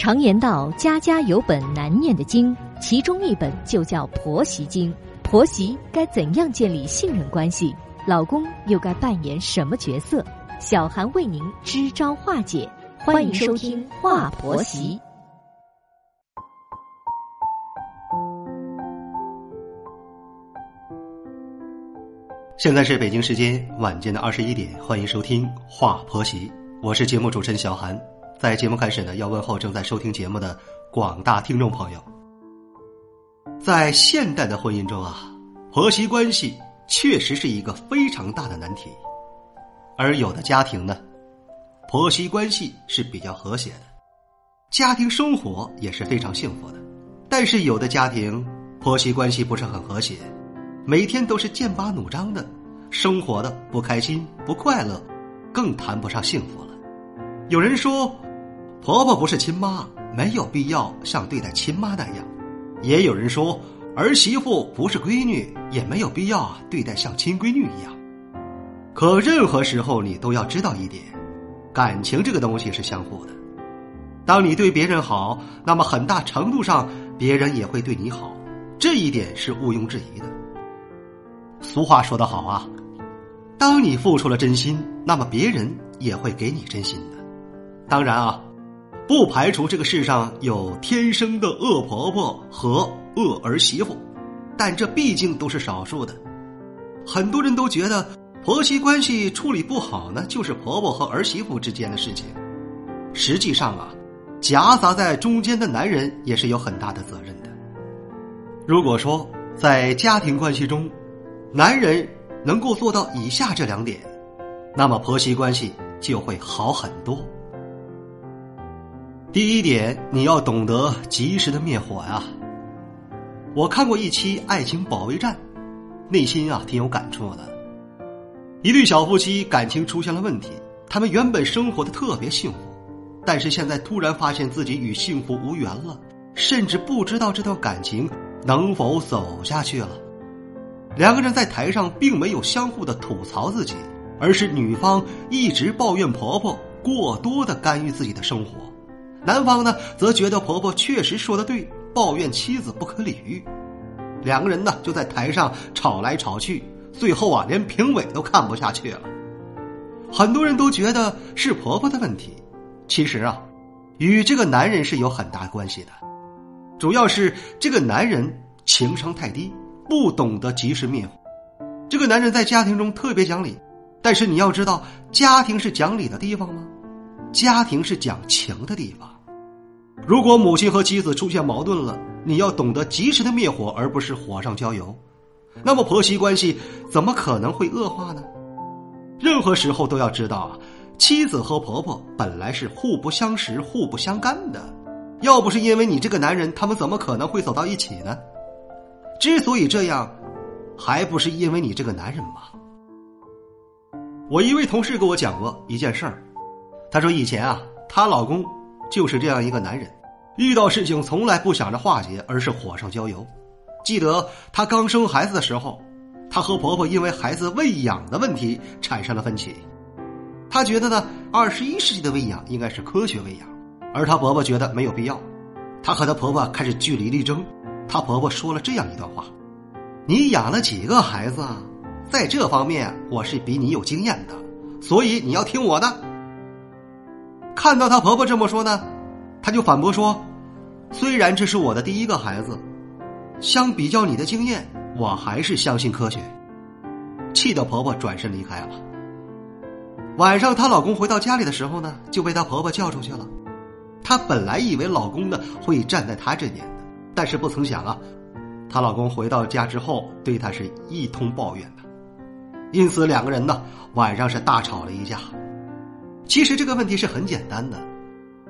常言道：“家家有本难念的经”，其中一本就叫《婆媳经》。婆媳该怎样建立信任关系？老公又该扮演什么角色？小韩为您支招化解。欢迎收听《话婆媳》。现在是北京时间晚间的二十一点，欢迎收听《话婆媳》，我是节目主持人小韩。在节目开始呢，要问候正在收听节目的广大听众朋友。在现代的婚姻中啊，婆媳关系确实是一个非常大的难题，而有的家庭呢，婆媳关系是比较和谐的，家庭生活也是非常幸福的。但是有的家庭婆媳关系不是很和谐。每天都是剑拔弩张的，生活的不开心不快乐，更谈不上幸福了。有人说，婆婆不是亲妈，没有必要像对待亲妈那样；也有人说，儿媳妇不是闺女，也没有必要对待像亲闺女一样。可任何时候，你都要知道一点，感情这个东西是相互的。当你对别人好，那么很大程度上别人也会对你好，这一点是毋庸置疑的。俗话说得好啊，当你付出了真心，那么别人也会给你真心的。当然啊，不排除这个世上有天生的恶婆婆和恶儿媳妇，但这毕竟都是少数的。很多人都觉得婆媳关系处理不好呢，就是婆婆和儿媳妇之间的事情。实际上啊，夹杂在中间的男人也是有很大的责任的。如果说在家庭关系中，男人能够做到以下这两点，那么婆媳关系就会好很多。第一点，你要懂得及时的灭火呀。我看过一期《爱情保卫战》，内心啊挺有感触的。一对小夫妻感情出现了问题，他们原本生活的特别幸福，但是现在突然发现自己与幸福无缘了，甚至不知道这段感情能否走下去了。两个人在台上并没有相互的吐槽自己，而是女方一直抱怨婆婆过多的干预自己的生活，男方呢则觉得婆婆确实说的对，抱怨妻子不可理喻。两个人呢就在台上吵来吵去，最后啊连评委都看不下去了。很多人都觉得是婆婆的问题，其实啊，与这个男人是有很大关系的，主要是这个男人情商太低。不懂得及时灭火，这个男人在家庭中特别讲理，但是你要知道，家庭是讲理的地方吗？家庭是讲情的地方。如果母亲和妻子出现矛盾了，你要懂得及时的灭火，而不是火上浇油。那么婆媳关系怎么可能会恶化呢？任何时候都要知道啊，妻子和婆婆本来是互不相识、互不相干的，要不是因为你这个男人，他们怎么可能会走到一起呢？之所以这样，还不是因为你这个男人吗？我一位同事跟我讲过一件事儿，她说以前啊，她老公就是这样一个男人，遇到事情从来不想着化解，而是火上浇油。记得她刚生孩子的时候，她和婆婆因为孩子喂养的问题产生了分歧。她觉得呢，二十一世纪的喂养应该是科学喂养，而她婆婆觉得没有必要。她和她婆婆开始据理力争。她婆婆说了这样一段话：“你养了几个孩子？啊在这方面我是比你有经验的，所以你要听我的。”看到她婆婆这么说呢，她就反驳说：“虽然这是我的第一个孩子，相比较你的经验，我还是相信科学。”气得婆婆转身离开了。晚上她老公回到家里的时候呢，就被她婆婆叫出去了。她本来以为老公呢会站在她这边。但是不曾想啊，她老公回到家之后，对她是一通抱怨的，因此两个人呢晚上是大吵了一架。其实这个问题是很简单的，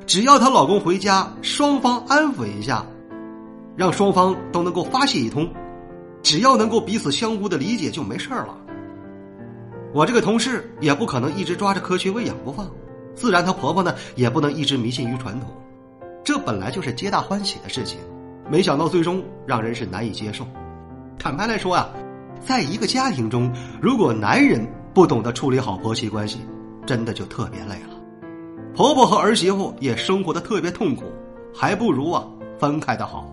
只要她老公回家，双方安抚一下，让双方都能够发泄一通，只要能够彼此相互的理解就没事了。我这个同事也不可能一直抓着科学喂养不放，自然她婆婆呢也不能一直迷信于传统，这本来就是皆大欢喜的事情。没想到最终让人是难以接受。坦白来说啊，在一个家庭中，如果男人不懂得处理好婆媳关系，真的就特别累了。婆婆和儿媳妇也生活的特别痛苦，还不如啊分开的好。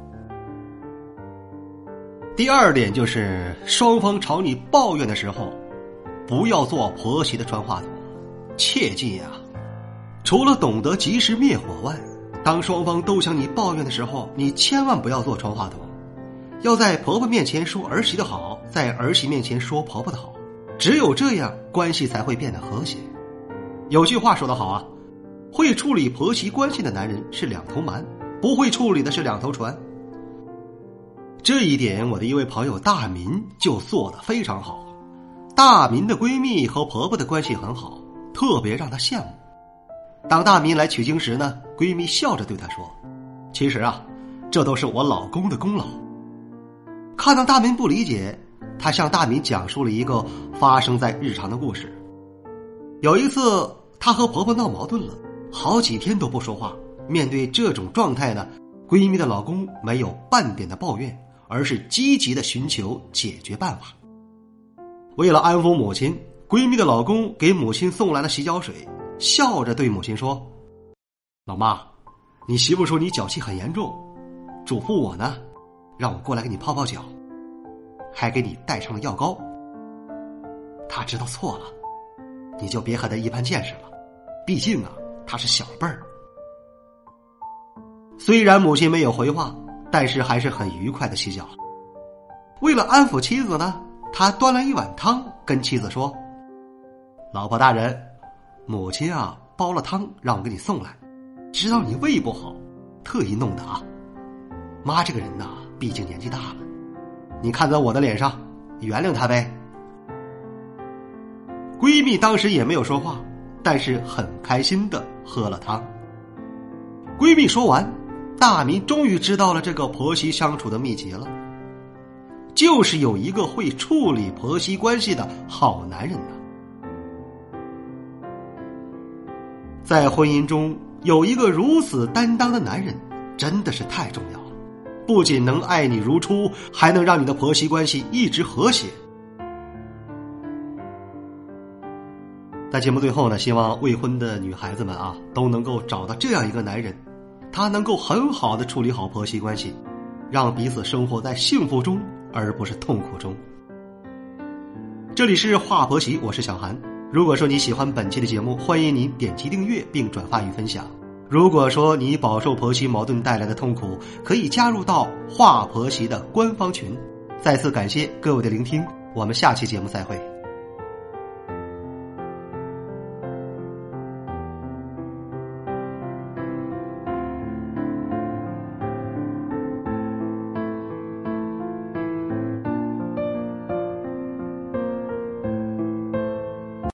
第二点就是双方朝你抱怨的时候，不要做婆媳的传话筒，切记啊！除了懂得及时灭火外，当双方都向你抱怨的时候，你千万不要做传话筒，要在婆婆面前说儿媳的好，在儿媳面前说婆婆的好，只有这样关系才会变得和谐。有句话说得好啊，会处理婆媳关系的男人是两头蛮，不会处理的是两头船。这一点，我的一位朋友大民就做得非常好。大民的闺蜜和婆婆的关系很好，特别让她羡慕。当大民来取经时呢，闺蜜笑着对她说：“其实啊，这都是我老公的功劳。”看到大民不理解，她向大民讲述了一个发生在日常的故事。有一次，她和婆婆闹矛盾了，好几天都不说话。面对这种状态呢，闺蜜的老公没有半点的抱怨，而是积极的寻求解决办法。为了安抚母亲，闺蜜的老公给母亲送来了洗脚水，笑着对母亲说：“老妈，你媳妇说你脚气很严重，嘱咐我呢，让我过来给你泡泡脚，还给你带上了药膏。他知道错了。”你就别和他一般见识了，毕竟啊，他是小辈儿。虽然母亲没有回话，但是还是很愉快的洗脚。为了安抚妻子呢，他端了一碗汤，跟妻子说：“老婆大人，母亲啊煲了汤让我给你送来，知道你胃不好，特意弄的啊。妈这个人呐，毕竟年纪大了，你看在我的脸上，原谅她呗。”闺蜜当时也没有说话，但是很开心的喝了汤。闺蜜说完，大明终于知道了这个婆媳相处的秘籍了，就是有一个会处理婆媳关系的好男人呢。在婚姻中有一个如此担当的男人，真的是太重要了，不仅能爱你如初，还能让你的婆媳关系一直和谐。在节目最后呢，希望未婚的女孩子们啊，都能够找到这样一个男人，他能够很好的处理好婆媳关系，让彼此生活在幸福中，而不是痛苦中。这里是话婆媳，我是小韩。如果说你喜欢本期的节目，欢迎您点击订阅并转发与分享。如果说你饱受婆媳矛盾带来的痛苦，可以加入到话婆媳的官方群。再次感谢各位的聆听，我们下期节目再会。